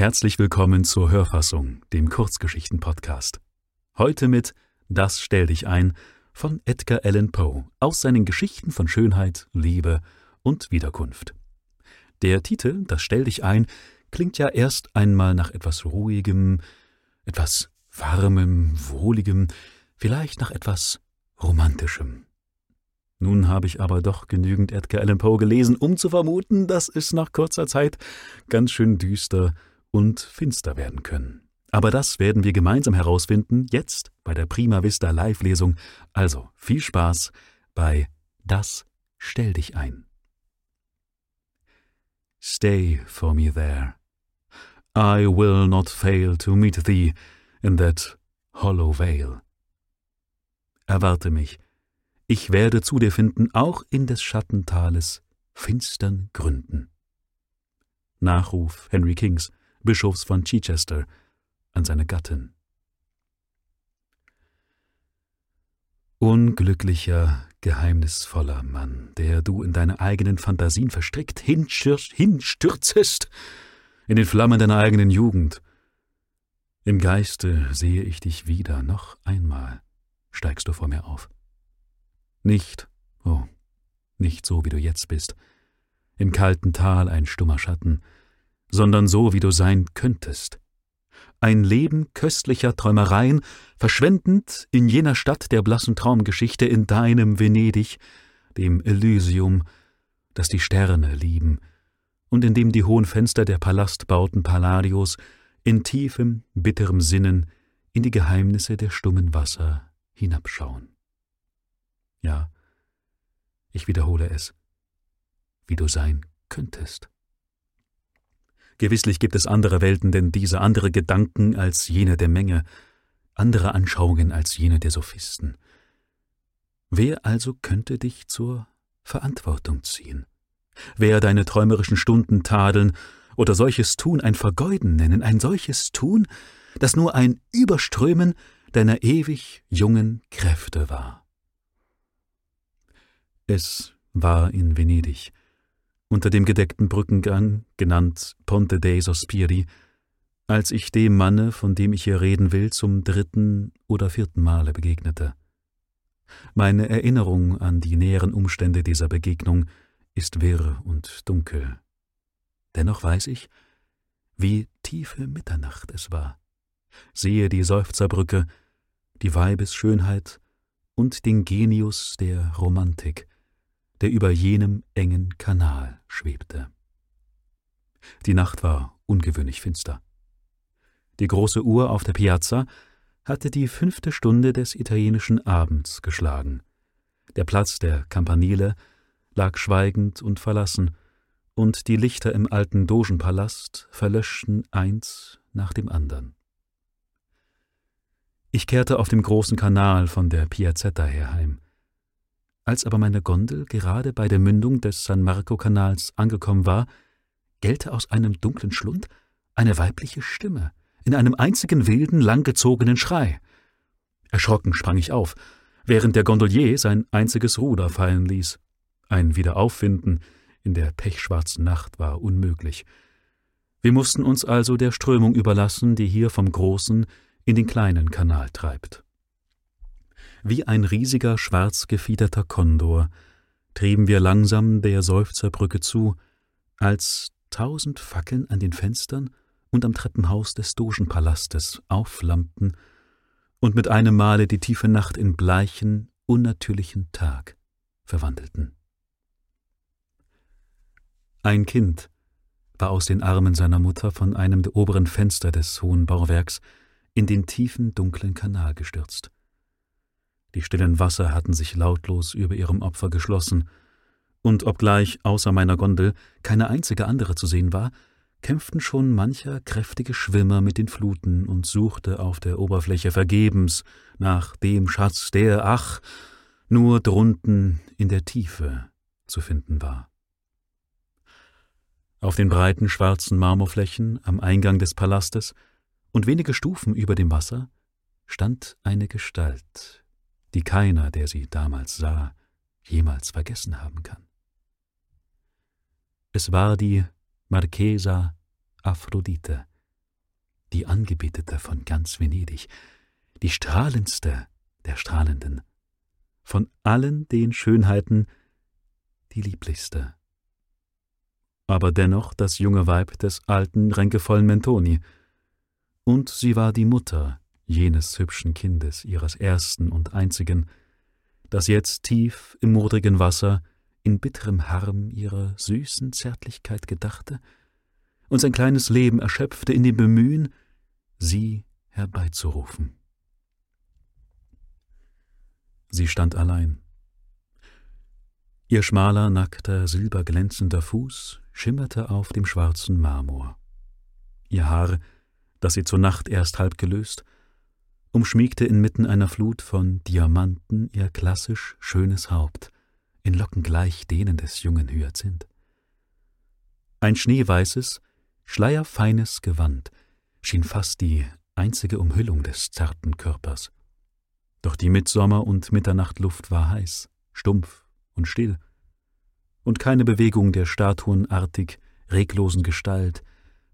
Herzlich willkommen zur Hörfassung, dem Kurzgeschichten-Podcast. Heute mit Das stell dich ein von Edgar Allan Poe aus seinen Geschichten von Schönheit, Liebe und Wiederkunft. Der Titel Das stell dich ein klingt ja erst einmal nach etwas Ruhigem, etwas Warmem, Wohligem, vielleicht nach etwas Romantischem. Nun habe ich aber doch genügend Edgar Allan Poe gelesen, um zu vermuten, dass es nach kurzer Zeit ganz schön düster und finster werden können. Aber das werden wir gemeinsam herausfinden, jetzt bei der Prima Vista Live-Lesung. Also viel Spaß bei Das Stell dich ein. Stay for me there. I will not fail to meet thee in that hollow vale. Erwarte mich, ich werde zu dir finden, auch in des Schattentales finstern Gründen. Nachruf Henry Kings, Bischofs von Chichester, an seine Gattin. Unglücklicher, geheimnisvoller Mann, der du in deine eigenen Fantasien verstrickt hinstürzest, in den Flammen deiner eigenen Jugend. Im Geiste sehe ich dich wieder, noch einmal steigst du vor mir auf. Nicht, oh, nicht so, wie du jetzt bist, im kalten Tal ein stummer Schatten, sondern so, wie du sein könntest. Ein Leben köstlicher Träumereien, verschwendend in jener Stadt der blassen Traumgeschichte, in deinem Venedig, dem Elysium, das die Sterne lieben, und in dem die hohen Fenster der Palastbauten Palladios in tiefem, bitterem Sinnen in die Geheimnisse der stummen Wasser hinabschauen. Ja, ich wiederhole es, wie du sein könntest. Gewisslich gibt es andere Welten, denn diese andere Gedanken als jene der Menge, andere Anschauungen als jene der Sophisten. Wer also könnte dich zur Verantwortung ziehen? Wer deine träumerischen Stunden tadeln oder solches Tun ein Vergeuden nennen, ein solches Tun, das nur ein Überströmen deiner ewig jungen Kräfte war? Es war in Venedig, unter dem gedeckten Brückengang, genannt Ponte dei Sospiri, als ich dem Manne, von dem ich hier reden will, zum dritten oder vierten Male begegnete. Meine Erinnerung an die näheren Umstände dieser Begegnung ist wirr und dunkel. Dennoch weiß ich, wie tiefe Mitternacht es war. Sehe die Seufzerbrücke, die Weibesschönheit und den Genius der Romantik, der über jenem engen Kanal schwebte. Die Nacht war ungewöhnlich finster. Die große Uhr auf der Piazza hatte die fünfte Stunde des italienischen Abends geschlagen. Der Platz der Campanile lag schweigend und verlassen, und die Lichter im alten Dogenpalast verlöschten eins nach dem andern. Ich kehrte auf dem großen Kanal von der Piazzetta her heim. Als aber meine Gondel gerade bei der Mündung des San Marco-Kanals angekommen war, gellte aus einem dunklen Schlund eine weibliche Stimme in einem einzigen wilden, langgezogenen Schrei. Erschrocken sprang ich auf, während der Gondolier sein einziges Ruder fallen ließ. Ein Wiederauffinden in der pechschwarzen Nacht war unmöglich. Wir mussten uns also der Strömung überlassen, die hier vom großen in den kleinen Kanal treibt. Wie ein riesiger schwarz gefiederter Kondor trieben wir langsam der Seufzerbrücke zu, als tausend Fackeln an den Fenstern und am Treppenhaus des Dogenpalastes aufflammten und mit einem Male die tiefe Nacht in bleichen, unnatürlichen Tag verwandelten. Ein Kind war aus den Armen seiner Mutter von einem der oberen Fenster des hohen Bauwerks in den tiefen, dunklen Kanal gestürzt. Die stillen Wasser hatten sich lautlos über ihrem Opfer geschlossen, und obgleich außer meiner Gondel keine einzige andere zu sehen war, kämpften schon mancher kräftige Schwimmer mit den Fluten und suchte auf der Oberfläche vergebens nach dem Schatz, der, ach, nur drunten in der Tiefe zu finden war. Auf den breiten schwarzen Marmorflächen am Eingang des Palastes und wenige Stufen über dem Wasser stand eine Gestalt, die keiner, der sie damals sah, jemals vergessen haben kann. Es war die Marchesa Aphrodite, die Angebetete von ganz Venedig, die strahlendste der Strahlenden, von allen den Schönheiten die lieblichste. Aber dennoch das junge Weib des alten, ränkevollen Mentoni, und sie war die Mutter jenes hübschen Kindes, ihres ersten und einzigen, das jetzt tief im modrigen Wasser in bitterem Harm ihrer süßen Zärtlichkeit gedachte und sein kleines Leben erschöpfte in dem Bemühen, sie herbeizurufen. Sie stand allein. Ihr schmaler, nackter, silberglänzender Fuß schimmerte auf dem schwarzen Marmor. Ihr Haar, das sie zur Nacht erst halb gelöst, umschmiegte inmitten einer Flut von Diamanten ihr klassisch schönes Haupt, in Locken gleich denen des jungen Hyazinth. Ein schneeweißes, schleierfeines Gewand schien fast die einzige Umhüllung des zarten Körpers. Doch die Mittsommer- und Mitternachtluft war heiß, stumpf und still, und keine Bewegung der statuenartig reglosen Gestalt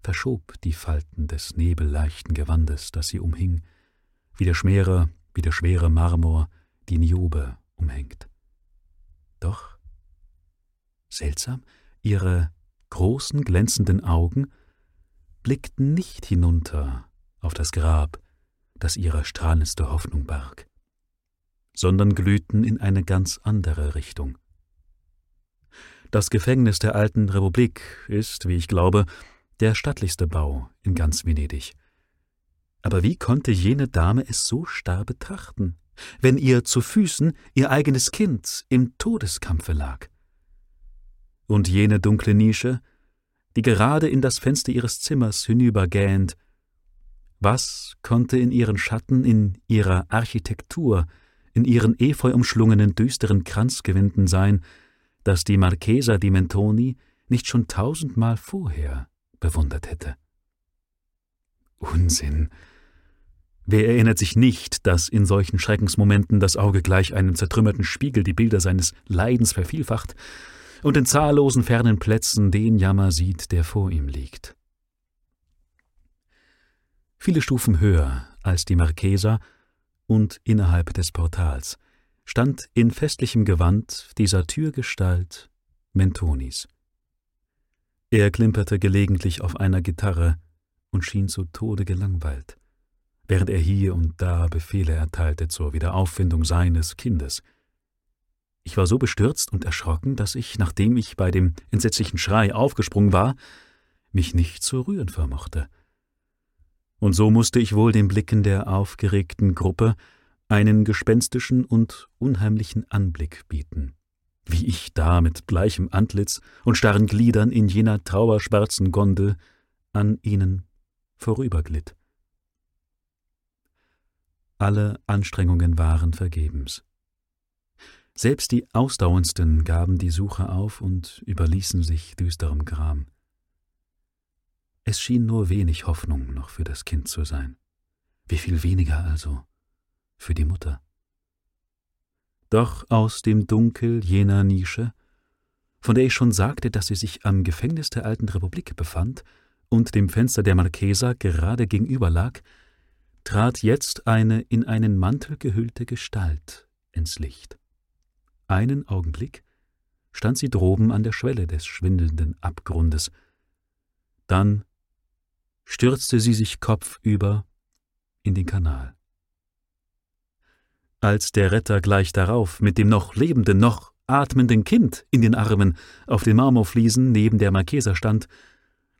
verschob die Falten des nebelleichten Gewandes, das sie umhing, wie der schwere, wie der schwere Marmor die Niobe umhängt. Doch, seltsam, ihre großen glänzenden Augen blickten nicht hinunter auf das Grab, das ihre strahlendste Hoffnung barg, sondern glühten in eine ganz andere Richtung. Das Gefängnis der alten Republik ist, wie ich glaube, der stattlichste Bau in ganz Venedig. Aber wie konnte jene Dame es so starr betrachten, wenn ihr zu Füßen ihr eigenes Kind im Todeskampfe lag? Und jene dunkle Nische, die gerade in das Fenster ihres Zimmers hinübergähnt, was konnte in ihren Schatten, in ihrer Architektur, in ihren efeu umschlungenen düsteren Kranzgewinden sein, das die Marchesa di Mentoni nicht schon tausendmal vorher bewundert hätte? Unsinn, Wer erinnert sich nicht, dass in solchen Schreckensmomenten das Auge gleich einem zertrümmerten Spiegel die Bilder seines Leidens vervielfacht und in zahllosen fernen Plätzen den Jammer sieht, der vor ihm liegt? Viele Stufen höher als die Marchesa und innerhalb des Portals stand in festlichem Gewand dieser Türgestalt Mentonis. Er klimperte gelegentlich auf einer Gitarre und schien zu Tode gelangweilt während er hier und da Befehle erteilte zur Wiederauffindung seines Kindes. Ich war so bestürzt und erschrocken, dass ich, nachdem ich bei dem entsetzlichen Schrei aufgesprungen war, mich nicht zu rühren vermochte. Und so musste ich wohl den Blicken der aufgeregten Gruppe einen gespenstischen und unheimlichen Anblick bieten, wie ich da mit bleichem Antlitz und starren Gliedern in jener trauerschwarzen Gondel an ihnen vorüberglitt. Alle Anstrengungen waren vergebens. Selbst die Ausdauerndsten gaben die Suche auf und überließen sich düsterem Gram. Es schien nur wenig Hoffnung noch für das Kind zu sein. Wie viel weniger also für die Mutter. Doch aus dem Dunkel jener Nische, von der ich schon sagte, dass sie sich am Gefängnis der alten Republik befand und dem Fenster der Marchesa gerade gegenüber lag, trat jetzt eine in einen Mantel gehüllte Gestalt ins Licht. Einen Augenblick stand sie droben an der Schwelle des schwindelnden Abgrundes. Dann stürzte sie sich kopfüber in den Kanal. Als der Retter gleich darauf mit dem noch lebenden, noch atmenden Kind in den Armen auf den Marmorfliesen neben der Marchesa stand,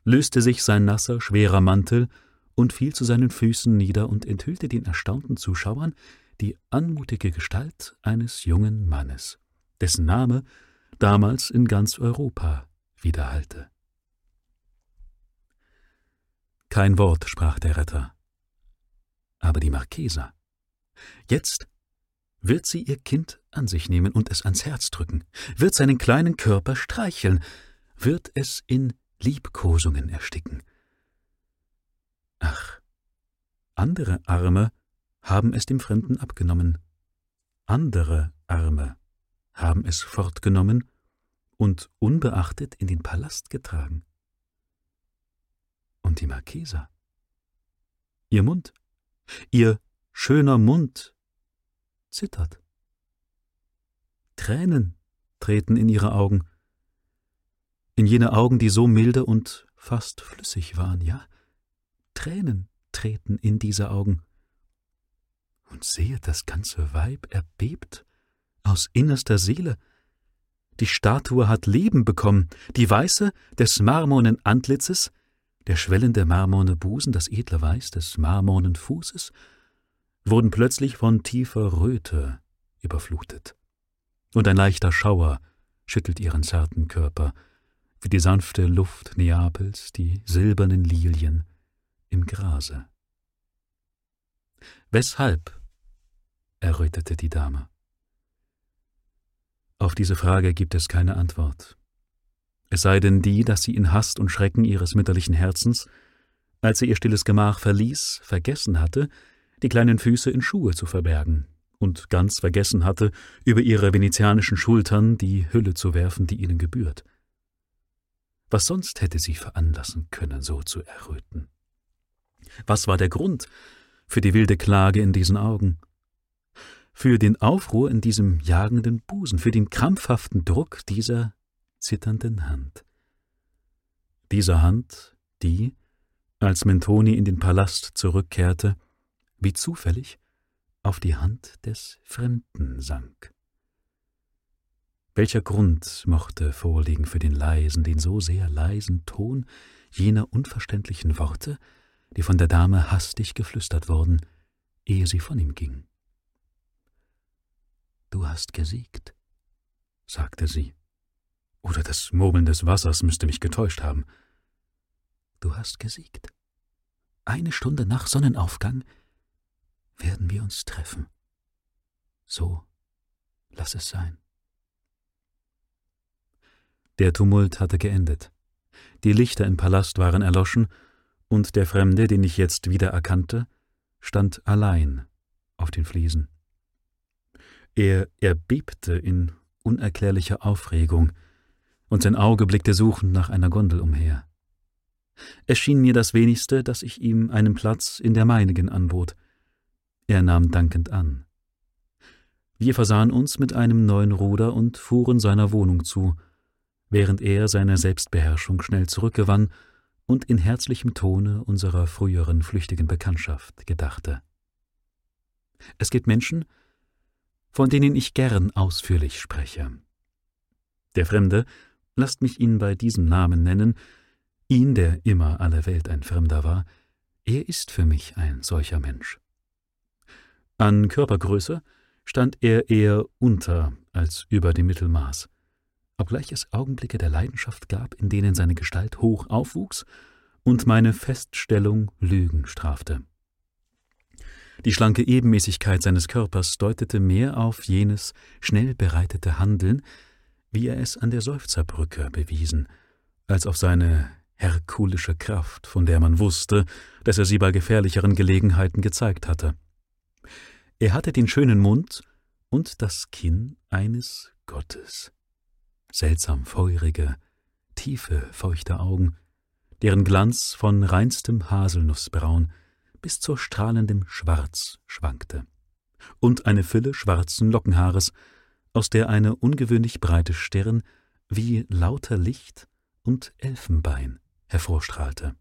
löste sich sein nasser, schwerer Mantel und fiel zu seinen Füßen nieder und enthüllte den erstaunten Zuschauern die anmutige Gestalt eines jungen Mannes, dessen Name damals in ganz Europa widerhallte. Kein Wort sprach der Retter. Aber die Marchesa. Jetzt wird sie ihr Kind an sich nehmen und es ans Herz drücken, wird seinen kleinen Körper streicheln, wird es in Liebkosungen ersticken, Ach, andere Arme haben es dem Fremden abgenommen, andere Arme haben es fortgenommen und unbeachtet in den Palast getragen. Und die Marquesa? Ihr Mund, ihr schöner Mund zittert. Tränen treten in ihre Augen, in jene Augen, die so milde und fast flüssig waren, ja, Tränen treten in diese Augen. Und sehet, das ganze Weib erbebt aus innerster Seele. Die Statue hat Leben bekommen, die Weiße des marmornen Antlitzes, der schwellende marmorne Busen, das edle Weiß des marmornen Fußes, wurden plötzlich von tiefer Röte überflutet. Und ein leichter Schauer schüttelt ihren zarten Körper, wie die sanfte Luft Neapels die silbernen Lilien im Grase. Weshalb? errötete die Dame. Auf diese Frage gibt es keine Antwort. Es sei denn die, dass sie in Hast und Schrecken ihres mütterlichen Herzens, als sie ihr stilles Gemach verließ, vergessen hatte, die kleinen Füße in Schuhe zu verbergen und ganz vergessen hatte, über ihre venezianischen Schultern die Hülle zu werfen, die ihnen gebührt. Was sonst hätte sie veranlassen können, so zu erröten? Was war der Grund für die wilde Klage in diesen Augen? Für den Aufruhr in diesem jagenden Busen, für den krampfhaften Druck dieser zitternden Hand. Dieser Hand, die, als Mentoni in den Palast zurückkehrte, wie zufällig auf die Hand des Fremden sank. Welcher Grund mochte vorliegen für den leisen, den so sehr leisen Ton jener unverständlichen Worte, die von der Dame hastig geflüstert wurden, ehe sie von ihm ging? Du hast gesiegt, sagte sie. Oder das Murmeln des Wassers müsste mich getäuscht haben. Du hast gesiegt. Eine Stunde nach Sonnenaufgang werden wir uns treffen. So, lass es sein. Der Tumult hatte geendet. Die Lichter im Palast waren erloschen, und der Fremde, den ich jetzt wieder erkannte, stand allein auf den Fliesen. Er erbebte in unerklärlicher Aufregung, und sein Auge blickte suchend nach einer Gondel umher. Es schien mir das wenigste, dass ich ihm einen Platz in der meinigen anbot, er nahm dankend an. Wir versahen uns mit einem neuen Ruder und fuhren seiner Wohnung zu, während er seine Selbstbeherrschung schnell zurückgewann und in herzlichem Tone unserer früheren flüchtigen Bekanntschaft gedachte. Es gibt Menschen, von denen ich gern ausführlich spreche. Der Fremde, lasst mich ihn bei diesem Namen nennen, ihn, der immer aller Welt ein Fremder war, er ist für mich ein solcher Mensch. An Körpergröße stand er eher unter als über dem Mittelmaß, obgleich es Augenblicke der Leidenschaft gab, in denen seine Gestalt hoch aufwuchs und meine Feststellung Lügen strafte. Die schlanke Ebenmäßigkeit seines Körpers deutete mehr auf jenes schnell bereitete Handeln, wie er es an der Seufzerbrücke bewiesen, als auf seine herkulische Kraft, von der man wusste, dass er sie bei gefährlicheren Gelegenheiten gezeigt hatte. Er hatte den schönen Mund und das Kinn eines Gottes. Seltsam feurige, tiefe, feuchte Augen, deren Glanz von reinstem Haselnussbraun bis zur strahlendem Schwarz schwankte. Und eine Fülle schwarzen Lockenhaares, aus der eine ungewöhnlich breite Stirn wie lauter Licht und Elfenbein hervorstrahlte.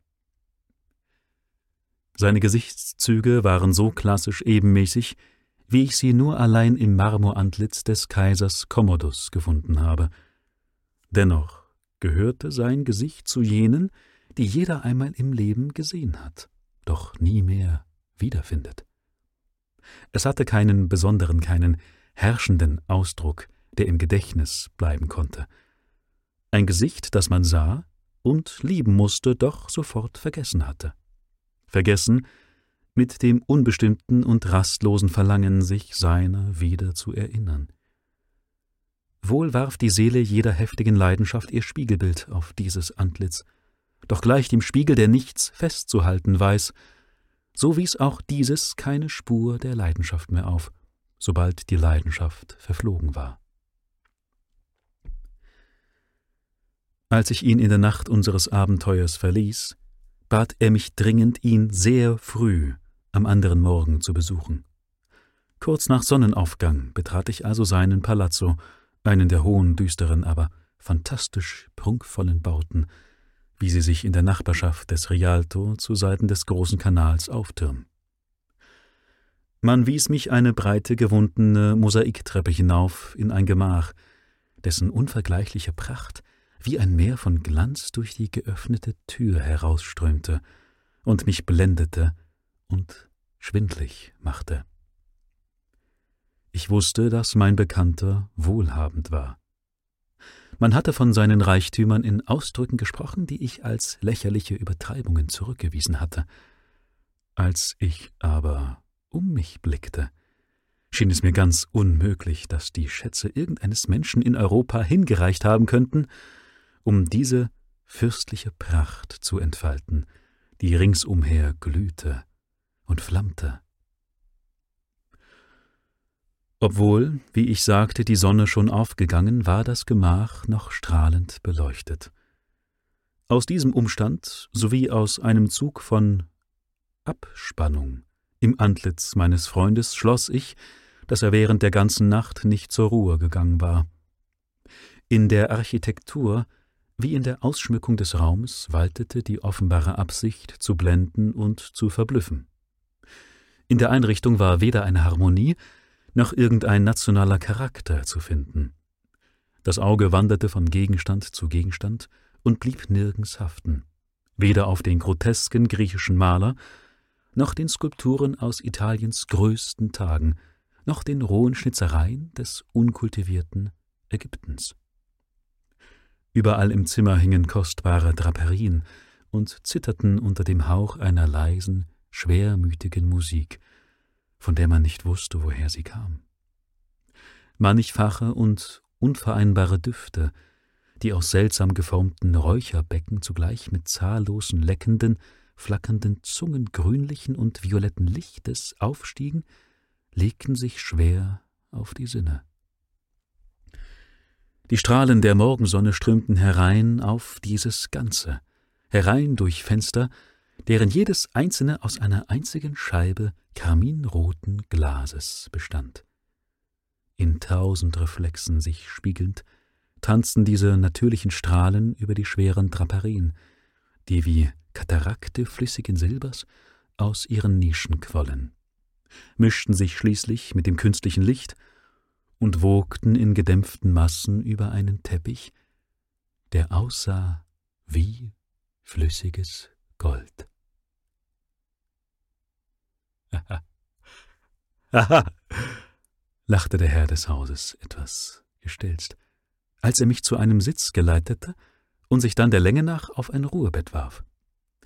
Seine Gesichtszüge waren so klassisch ebenmäßig, wie ich sie nur allein im Marmorantlitz des Kaisers Commodus gefunden habe. Dennoch gehörte sein Gesicht zu jenen, die jeder einmal im Leben gesehen hat, doch nie mehr wiederfindet. Es hatte keinen besonderen, keinen herrschenden Ausdruck, der im Gedächtnis bleiben konnte. Ein Gesicht, das man sah und lieben musste, doch sofort vergessen hatte vergessen, mit dem unbestimmten und rastlosen Verlangen, sich seiner wieder zu erinnern. Wohl warf die Seele jeder heftigen Leidenschaft ihr Spiegelbild auf dieses Antlitz, doch gleich dem Spiegel, der nichts festzuhalten weiß, so wies auch dieses keine Spur der Leidenschaft mehr auf, sobald die Leidenschaft verflogen war. Als ich ihn in der Nacht unseres Abenteuers verließ, bat er mich dringend, ihn sehr früh am anderen Morgen zu besuchen. Kurz nach Sonnenaufgang betrat ich also seinen Palazzo, einen der hohen, düsteren, aber fantastisch prunkvollen Bauten, wie sie sich in der Nachbarschaft des Rialto zu Seiten des großen Kanals auftürmen. Man wies mich eine breite, gewundene Mosaiktreppe hinauf in ein Gemach, dessen unvergleichliche Pracht wie ein Meer von Glanz durch die geöffnete Tür herausströmte und mich blendete und schwindlig machte. Ich wusste, dass mein Bekannter wohlhabend war. Man hatte von seinen Reichtümern in Ausdrücken gesprochen, die ich als lächerliche Übertreibungen zurückgewiesen hatte. Als ich aber um mich blickte, schien es mir ganz unmöglich, dass die Schätze irgendeines Menschen in Europa hingereicht haben könnten, um diese fürstliche Pracht zu entfalten, die ringsumher glühte und flammte. Obwohl, wie ich sagte, die Sonne schon aufgegangen, war das Gemach noch strahlend beleuchtet. Aus diesem Umstand sowie aus einem Zug von Abspannung im Antlitz meines Freundes schloss ich, dass er während der ganzen Nacht nicht zur Ruhe gegangen war. In der Architektur wie in der Ausschmückung des Raumes waltete die offenbare Absicht zu blenden und zu verblüffen. In der Einrichtung war weder eine Harmonie noch irgendein nationaler Charakter zu finden. Das Auge wanderte von Gegenstand zu Gegenstand und blieb nirgends haften, weder auf den grotesken griechischen Maler, noch den Skulpturen aus Italiens größten Tagen, noch den rohen Schnitzereien des unkultivierten Ägyptens. Überall im Zimmer hingen kostbare Draperien und zitterten unter dem Hauch einer leisen, schwermütigen Musik, von der man nicht wusste, woher sie kam. Mannigfache und unvereinbare Düfte, die aus seltsam geformten Räucherbecken zugleich mit zahllosen leckenden, flackernden Zungen grünlichen und violetten Lichtes aufstiegen, legten sich schwer auf die Sinne. Die Strahlen der Morgensonne strömten herein auf dieses Ganze, herein durch Fenster, deren jedes einzelne aus einer einzigen Scheibe karminroten Glases bestand. In tausend Reflexen sich spiegelnd, tanzten diese natürlichen Strahlen über die schweren Draperien, die wie Katarakte flüssigen Silbers aus ihren Nischen quollen, mischten sich schließlich mit dem künstlichen Licht und wogten in gedämpften Massen über einen Teppich, der aussah wie flüssiges Gold. Haha, lachte der Herr des Hauses etwas gestelzt, als er mich zu einem Sitz geleitete und sich dann der Länge nach auf ein Ruhebett warf.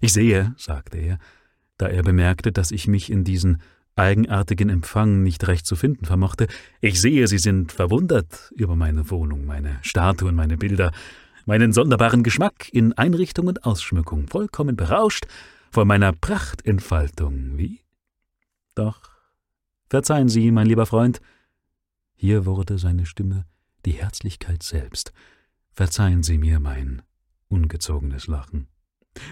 Ich sehe, sagte er, da er bemerkte, dass ich mich in diesen eigenartigen Empfang nicht recht zu finden vermochte, ich sehe, Sie sind verwundert über meine Wohnung, meine Statuen, meine Bilder, meinen sonderbaren Geschmack in Einrichtung und Ausschmückung, vollkommen berauscht von meiner Prachtentfaltung, wie? Doch, verzeihen Sie, mein lieber Freund, hier wurde seine Stimme die Herzlichkeit selbst. Verzeihen Sie mir mein ungezogenes Lachen.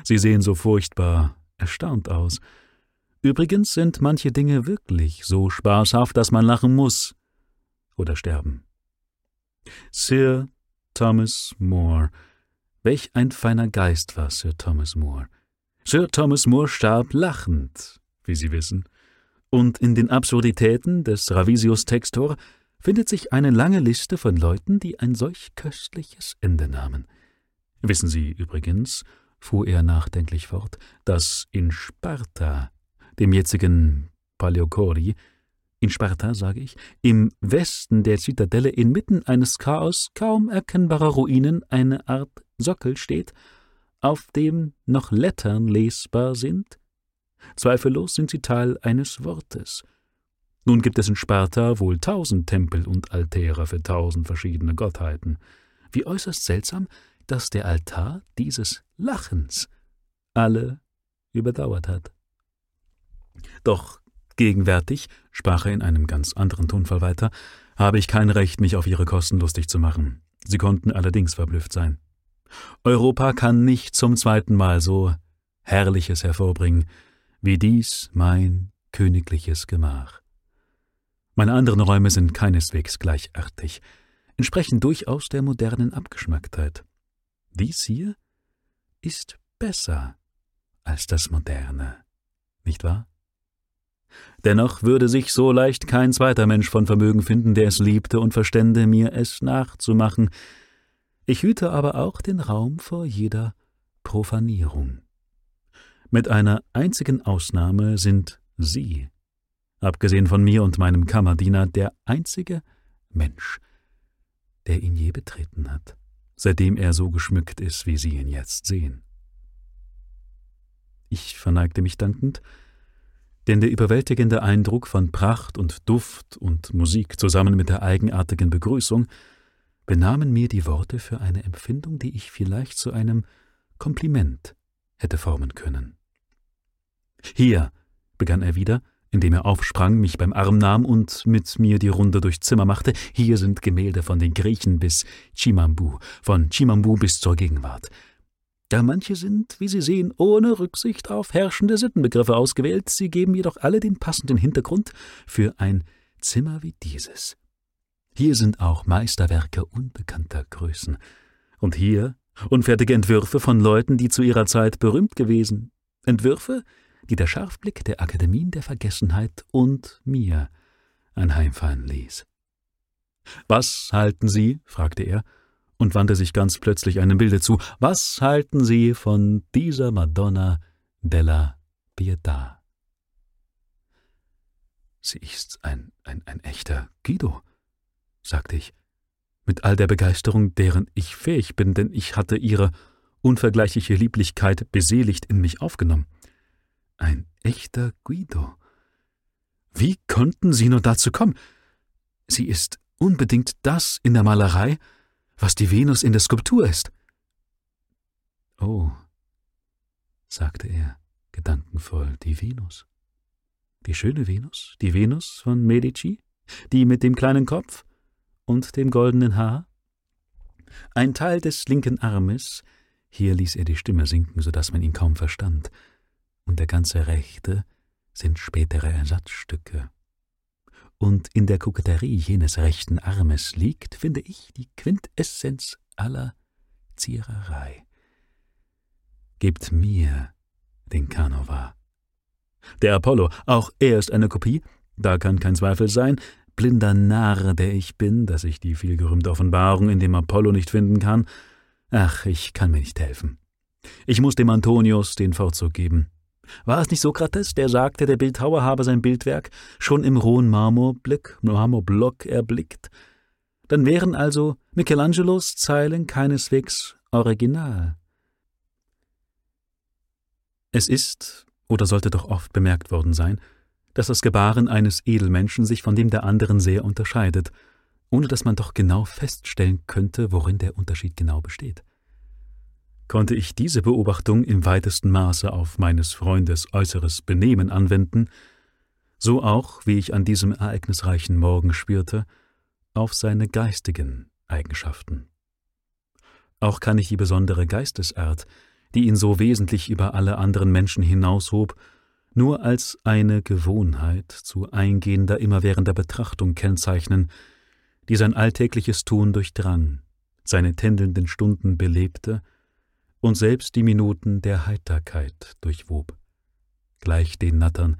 Sie sehen so furchtbar erstaunt aus. Übrigens sind manche Dinge wirklich so spaßhaft, dass man lachen muss oder sterben. Sir Thomas More. Welch ein feiner Geist war Sir Thomas More. Sir Thomas More starb lachend, wie Sie wissen, und in den Absurditäten des Ravisius Textor findet sich eine lange Liste von Leuten, die ein solch köstliches Ende nahmen. Wissen Sie übrigens, fuhr er nachdenklich fort, dass in Sparta, dem jetzigen Paleokori, in Sparta, sage ich, im Westen der Zitadelle inmitten eines Chaos kaum erkennbarer Ruinen eine Art Sockel steht, auf dem noch Lettern lesbar sind? Zweifellos sind sie Teil eines Wortes. Nun gibt es in Sparta wohl tausend Tempel und Altäre für tausend verschiedene Gottheiten. Wie äußerst seltsam, dass der Altar dieses Lachens alle überdauert hat. Doch gegenwärtig, sprach er in einem ganz anderen Tonfall weiter, habe ich kein Recht, mich auf ihre Kosten lustig zu machen. Sie konnten allerdings verblüfft sein. Europa kann nicht zum zweiten Mal so Herrliches hervorbringen, wie dies mein königliches Gemach. Meine anderen Räume sind keineswegs gleichartig, entsprechen durchaus der modernen Abgeschmacktheit. Dies hier ist besser als das Moderne, nicht wahr? Dennoch würde sich so leicht kein zweiter Mensch von Vermögen finden, der es liebte und verstände, mir es nachzumachen. Ich hüte aber auch den Raum vor jeder Profanierung. Mit einer einzigen Ausnahme sind Sie, abgesehen von mir und meinem Kammerdiener, der einzige Mensch, der ihn je betreten hat, seitdem er so geschmückt ist, wie Sie ihn jetzt sehen. Ich verneigte mich dankend, denn der überwältigende Eindruck von Pracht und Duft und Musik zusammen mit der eigenartigen Begrüßung benahmen mir die Worte für eine Empfindung, die ich vielleicht zu einem Kompliment hätte formen können. Hier, begann er wieder, indem er aufsprang, mich beim Arm nahm und mit mir die Runde durchs Zimmer machte, hier sind Gemälde von den Griechen bis Chimambu, von Chimambu bis zur Gegenwart. Da manche sind, wie Sie sehen, ohne Rücksicht auf herrschende Sittenbegriffe ausgewählt, sie geben jedoch alle den passenden Hintergrund für ein Zimmer wie dieses. Hier sind auch Meisterwerke unbekannter Größen. Und hier unfertige Entwürfe von Leuten, die zu ihrer Zeit berühmt gewesen. Entwürfe, die der Scharfblick der Akademien der Vergessenheit und mir anheimfallen ließ. Was halten Sie, fragte er, und wandte sich ganz plötzlich einem Bilde zu, was halten Sie von dieser Madonna della Pietà? Sie ist ein, ein, ein echter Guido, sagte ich, mit all der Begeisterung, deren ich fähig bin, denn ich hatte ihre unvergleichliche Lieblichkeit beseligt in mich aufgenommen. Ein echter Guido. Wie konnten Sie nur dazu kommen? Sie ist unbedingt das in der Malerei, was die Venus in der Skulptur ist. Oh, sagte er, gedankenvoll, die Venus. Die schöne Venus, die Venus von Medici, die mit dem kleinen Kopf und dem goldenen Haar? Ein Teil des linken Armes, hier ließ er die Stimme sinken, so dass man ihn kaum verstand, und der ganze rechte sind spätere Ersatzstücke. Und in der Koketterie jenes rechten Armes liegt, finde ich, die Quintessenz aller Ziererei. Gebt mir den Canova. Der Apollo, auch er ist eine Kopie, da kann kein Zweifel sein, blinder Narr, der ich bin, dass ich die vielgerühmte Offenbarung in dem Apollo nicht finden kann. Ach, ich kann mir nicht helfen. Ich muss dem Antonius den Vorzug geben. War es nicht Sokrates, der sagte, der Bildhauer habe sein Bildwerk schon im rohen Marmorblick, Marmorblock erblickt? Dann wären also Michelangelos Zeilen keineswegs original. Es ist, oder sollte doch oft bemerkt worden sein, dass das Gebaren eines Edelmenschen sich von dem der anderen sehr unterscheidet, ohne dass man doch genau feststellen könnte, worin der Unterschied genau besteht. Konnte ich diese Beobachtung im weitesten Maße auf meines Freundes äußeres Benehmen anwenden, so auch, wie ich an diesem ereignisreichen Morgen spürte, auf seine geistigen Eigenschaften. Auch kann ich die besondere Geistesart, die ihn so wesentlich über alle anderen Menschen hinaushob, nur als eine Gewohnheit zu eingehender, immerwährender Betrachtung kennzeichnen, die sein alltägliches Tun durchdrang, seine tändelnden Stunden belebte und selbst die Minuten der Heiterkeit durchwob, gleich den Nattern,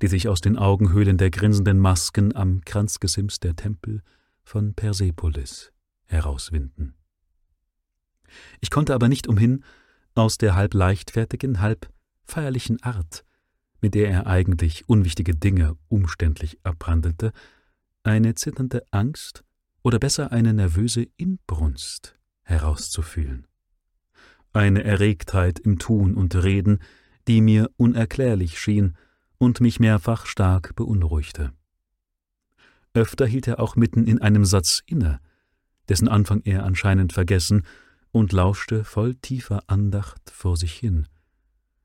die sich aus den Augenhöhlen der grinsenden Masken am Kranzgesims der Tempel von Persepolis herauswinden. Ich konnte aber nicht umhin, aus der halb leichtfertigen, halb feierlichen Art, mit der er eigentlich unwichtige Dinge umständlich abhandelte, eine zitternde Angst oder besser eine nervöse Inbrunst herauszufühlen eine Erregtheit im Tun und Reden, die mir unerklärlich schien und mich mehrfach stark beunruhigte. Öfter hielt er auch mitten in einem Satz inne, dessen Anfang er anscheinend vergessen, und lauschte voll tiefer Andacht vor sich hin,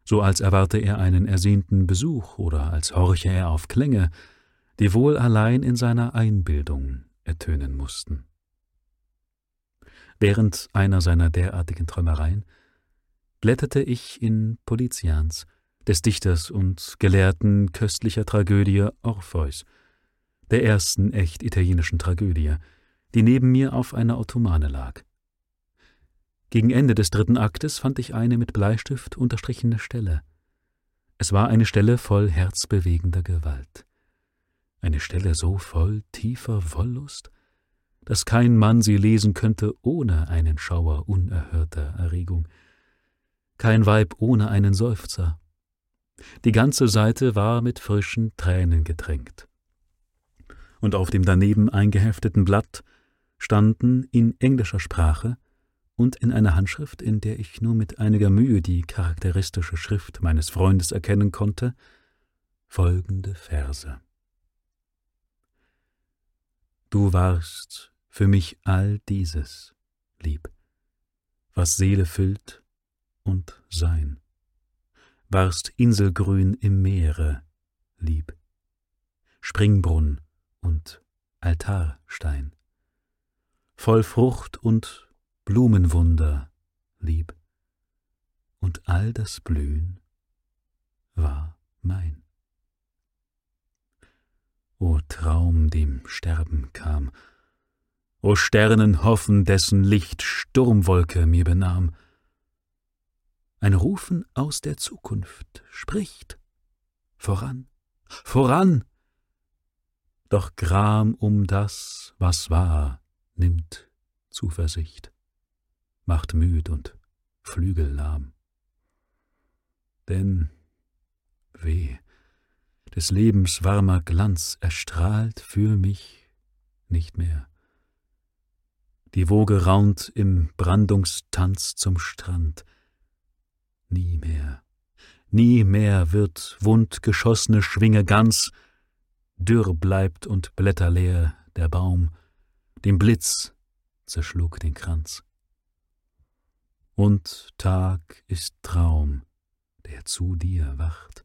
so als erwarte er einen ersehnten Besuch oder als horche er auf Klänge, die wohl allein in seiner Einbildung ertönen mussten. Während einer seiner derartigen Träumereien blätterte ich in Polizians, des Dichters und Gelehrten köstlicher Tragödie Orpheus, der ersten echt italienischen Tragödie, die neben mir auf einer Ottomane lag. Gegen Ende des dritten Aktes fand ich eine mit Bleistift unterstrichene Stelle. Es war eine Stelle voll herzbewegender Gewalt. Eine Stelle so voll tiefer Wollust, dass kein Mann sie lesen könnte ohne einen Schauer unerhörter Erregung, kein Weib ohne einen Seufzer. Die ganze Seite war mit frischen Tränen getränkt. Und auf dem daneben eingehefteten Blatt standen in englischer Sprache und in einer Handschrift, in der ich nur mit einiger Mühe die charakteristische Schrift meines Freundes erkennen konnte, folgende Verse. Du warst für mich all dieses, lieb, was Seele füllt und Sein, warst Inselgrün im Meere, lieb, Springbrunnen und Altarstein, voll Frucht und Blumenwunder, lieb, und all das Blühen war mein. O Traum, dem Sterben kam, O Sternenhoffen, dessen Licht Sturmwolke mir benahm. Ein Rufen aus der Zukunft spricht. Voran, voran! Doch Gram um das, was war, nimmt Zuversicht, macht müd und flügellahm. Denn, weh, des Lebens warmer Glanz erstrahlt für mich nicht mehr die Woge raunt im Brandungstanz zum Strand. Nie mehr, nie mehr wird wundgeschossene Schwinge ganz, dürr bleibt und blätterleer der Baum, dem Blitz zerschlug den Kranz. Und Tag ist Traum, der zu dir wacht,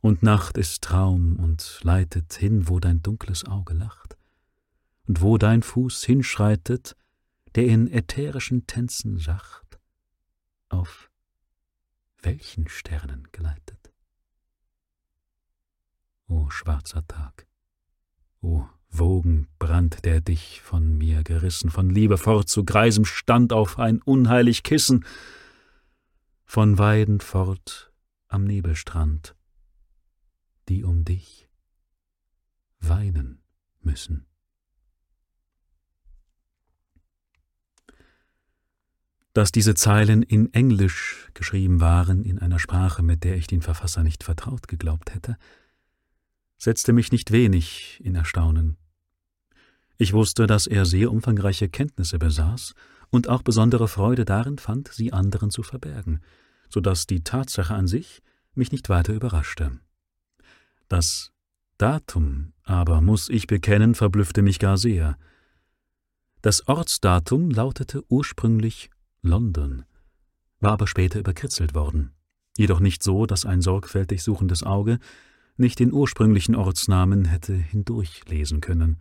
und Nacht ist Traum und leitet hin, wo dein dunkles Auge lacht und wo dein Fuß hinschreitet, der in ätherischen Tänzen sacht, auf welchen Sternen gleitet? O schwarzer Tag, o Wogenbrand, der dich von mir gerissen, von Liebe fort zu greisem Stand auf ein unheilig Kissen, von Weiden fort am Nebelstrand, die um dich weinen müssen. Dass diese Zeilen in Englisch geschrieben waren, in einer Sprache, mit der ich den Verfasser nicht vertraut geglaubt hätte, setzte mich nicht wenig in Erstaunen. Ich wusste, dass er sehr umfangreiche Kenntnisse besaß und auch besondere Freude darin fand, sie anderen zu verbergen, so dass die Tatsache an sich mich nicht weiter überraschte. Das Datum aber, muss ich bekennen, verblüffte mich gar sehr. Das Ortsdatum lautete ursprünglich London, war aber später überkritzelt worden, jedoch nicht so, dass ein sorgfältig suchendes Auge nicht den ursprünglichen Ortsnamen hätte hindurchlesen können.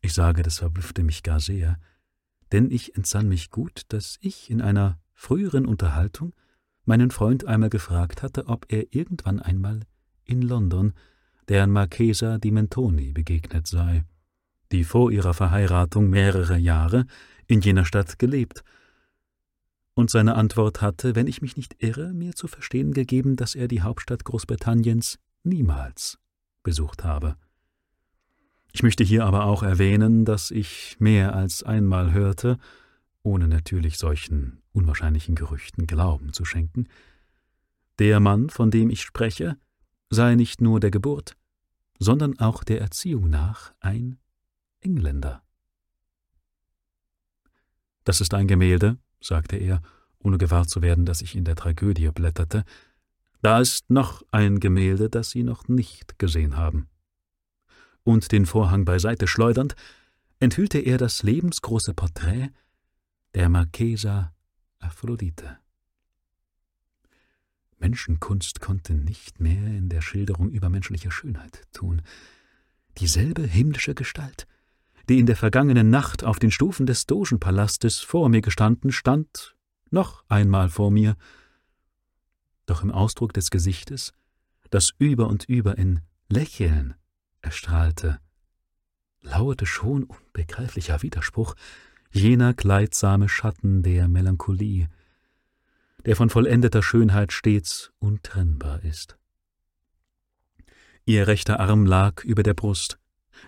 Ich sage, das verblüffte mich gar sehr, denn ich entsann mich gut, dass ich in einer früheren Unterhaltung meinen Freund einmal gefragt hatte, ob er irgendwann einmal in London der Marchesa di Mentoni begegnet sei, die vor ihrer Verheiratung mehrere Jahre in jener Stadt gelebt und seine Antwort hatte, wenn ich mich nicht irre, mir zu verstehen gegeben, dass er die Hauptstadt Großbritanniens niemals besucht habe. Ich möchte hier aber auch erwähnen, dass ich mehr als einmal hörte, ohne natürlich solchen unwahrscheinlichen Gerüchten Glauben zu schenken, der Mann, von dem ich spreche, sei nicht nur der Geburt, sondern auch der Erziehung nach ein Engländer. Das ist ein Gemälde, sagte er, ohne gewahr zu werden, dass ich in der Tragödie blätterte, da ist noch ein Gemälde, das Sie noch nicht gesehen haben. Und den Vorhang beiseite schleudernd, enthüllte er das lebensgroße Porträt der Marchesa Aphrodite. Menschenkunst konnte nicht mehr in der Schilderung übermenschlicher Schönheit tun. Dieselbe himmlische Gestalt, die in der vergangenen Nacht auf den Stufen des Dogenpalastes vor mir gestanden, stand noch einmal vor mir. Doch im Ausdruck des Gesichtes, das über und über in Lächeln erstrahlte, lauerte schon unbegreiflicher Widerspruch, jener kleidsame Schatten der Melancholie, der von vollendeter Schönheit stets untrennbar ist. Ihr rechter Arm lag über der Brust,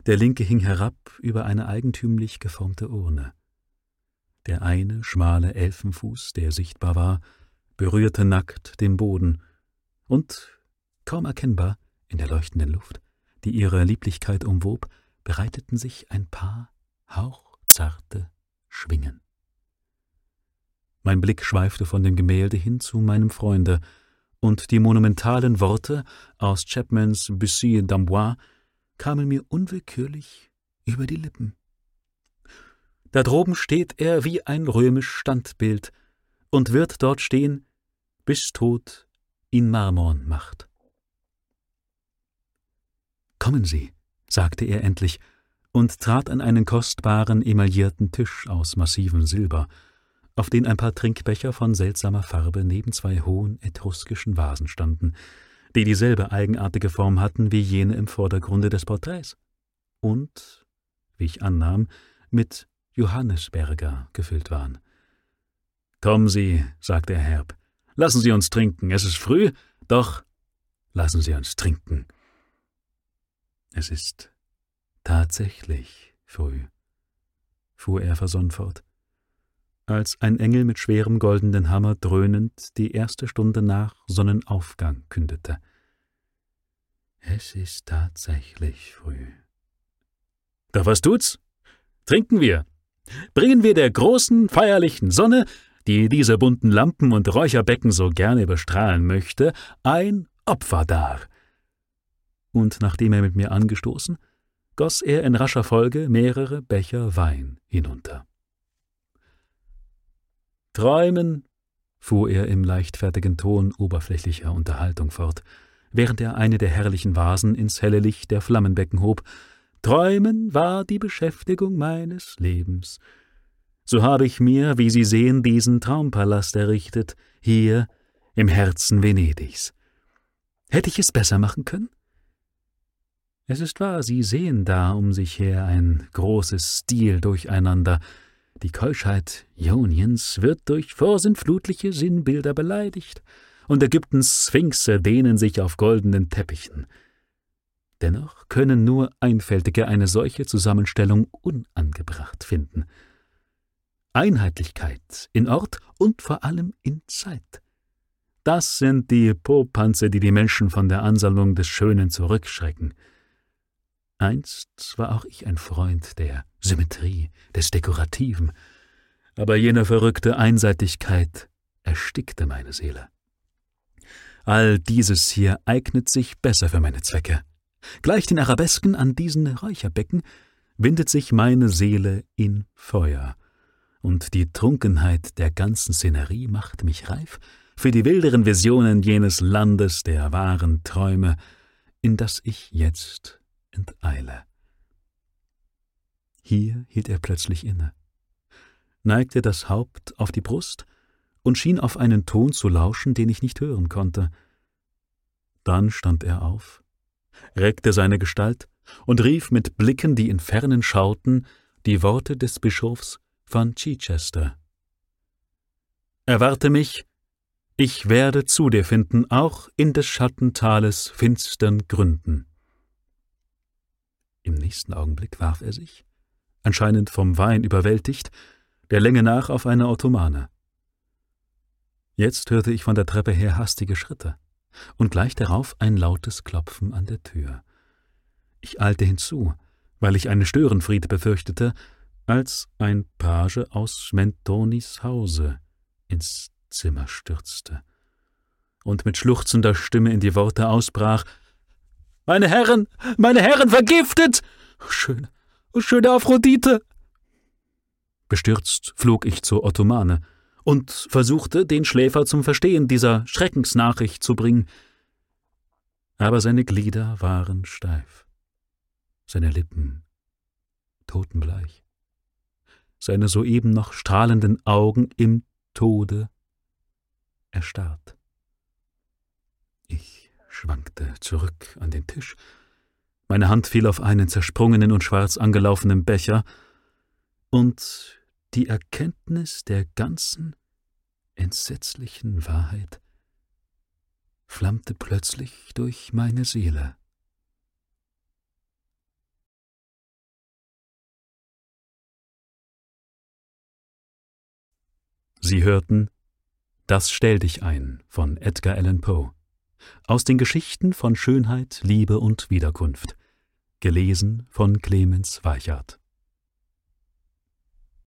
der linke hing herab über eine eigentümlich geformte Urne. Der eine schmale Elfenfuß, der sichtbar war, berührte nackt den Boden, und, kaum erkennbar in der leuchtenden Luft, die ihre Lieblichkeit umwob, bereiteten sich ein paar hauchzarte Schwingen. Mein Blick schweifte von dem Gemälde hin zu meinem Freunde, und die monumentalen Worte aus Chapmans Bussy d'Amboise kamen mir unwillkürlich über die Lippen. Da droben steht er wie ein römisch Standbild und wird dort stehen, bis Tod ihn Marmorn macht. Kommen Sie, sagte er endlich und trat an einen kostbaren emaillierten Tisch aus massivem Silber, auf den ein paar Trinkbecher von seltsamer Farbe neben zwei hohen etruskischen Vasen standen, die dieselbe eigenartige Form hatten wie jene im Vordergrunde des Porträts und, wie ich annahm, mit Johannisberger gefüllt waren. Kommen Sie, sagte er herb, lassen Sie uns trinken, es ist früh, doch lassen Sie uns trinken. Es ist tatsächlich früh, fuhr er versonnen fort, als ein Engel mit schwerem goldenen Hammer dröhnend die erste Stunde nach Sonnenaufgang kündete. Es ist tatsächlich früh. Doch was tut's? Trinken wir! Bringen wir der großen, feierlichen Sonne, die diese bunten Lampen und Räucherbecken so gerne bestrahlen möchte, ein Opfer dar und nachdem er mit mir angestoßen, goss er in rascher Folge mehrere Becher Wein hinunter. Träumen, fuhr er im leichtfertigen Ton oberflächlicher Unterhaltung fort, während er eine der herrlichen Vasen ins helle Licht der Flammenbecken hob, Träumen war die Beschäftigung meines Lebens. So habe ich mir, wie Sie sehen, diesen Traumpalast errichtet, hier im Herzen Venedigs. Hätte ich es besser machen können? Es ist wahr, Sie sehen da um sich her ein großes Stil durcheinander. Die Keuschheit Ioniens wird durch vorsintflutliche Sinnbilder beleidigt, und Ägyptens Sphinxe dehnen sich auf goldenen Teppichen. Dennoch können nur Einfältige eine solche Zusammenstellung unangebracht finden. Einheitlichkeit in Ort und vor allem in Zeit. Das sind die Popanze, die die Menschen von der Ansammlung des Schönen zurückschrecken. Einst war auch ich ein Freund der Symmetrie, des Dekorativen, aber jene verrückte Einseitigkeit erstickte meine Seele. All dieses hier eignet sich besser für meine Zwecke. Gleich den Arabesken an diesen Räucherbecken windet sich meine Seele in Feuer, und die Trunkenheit der ganzen Szenerie macht mich reif für die wilderen Visionen jenes Landes der wahren Träume, in das ich jetzt enteile. Hier hielt er plötzlich inne, neigte das Haupt auf die Brust und schien auf einen Ton zu lauschen, den ich nicht hören konnte. Dann stand er auf, reckte seine Gestalt und rief mit Blicken, die in Fernen schauten, die Worte des Bischofs von Chichester. Erwarte mich, ich werde zu dir finden, auch in des Schattentales finstern Gründen. Im nächsten Augenblick warf er sich, anscheinend vom Wein überwältigt, der Länge nach auf eine Ottomane. Jetzt hörte ich von der Treppe her hastige Schritte und gleich darauf ein lautes Klopfen an der Tür. Ich eilte hinzu, weil ich einen Störenfried befürchtete, als ein Page aus Mentonis Hause ins Zimmer stürzte und mit schluchzender Stimme in die Worte ausbrach meine Herren, meine Herren, vergiftet! Schöne, schöne Aphrodite! Bestürzt flog ich zur Ottomane und versuchte, den Schläfer zum Verstehen dieser Schreckensnachricht zu bringen. Aber seine Glieder waren steif, seine Lippen totenbleich, seine soeben noch strahlenden Augen im Tode erstarrt. Ich schwankte zurück an den Tisch. Meine Hand fiel auf einen zersprungenen und schwarz angelaufenen Becher, und die Erkenntnis der ganzen entsetzlichen Wahrheit flammte plötzlich durch meine Seele. Sie hörten Das Stell dich ein von Edgar Allan Poe aus den Geschichten von Schönheit, Liebe und Wiederkunft, gelesen von Clemens Weichert.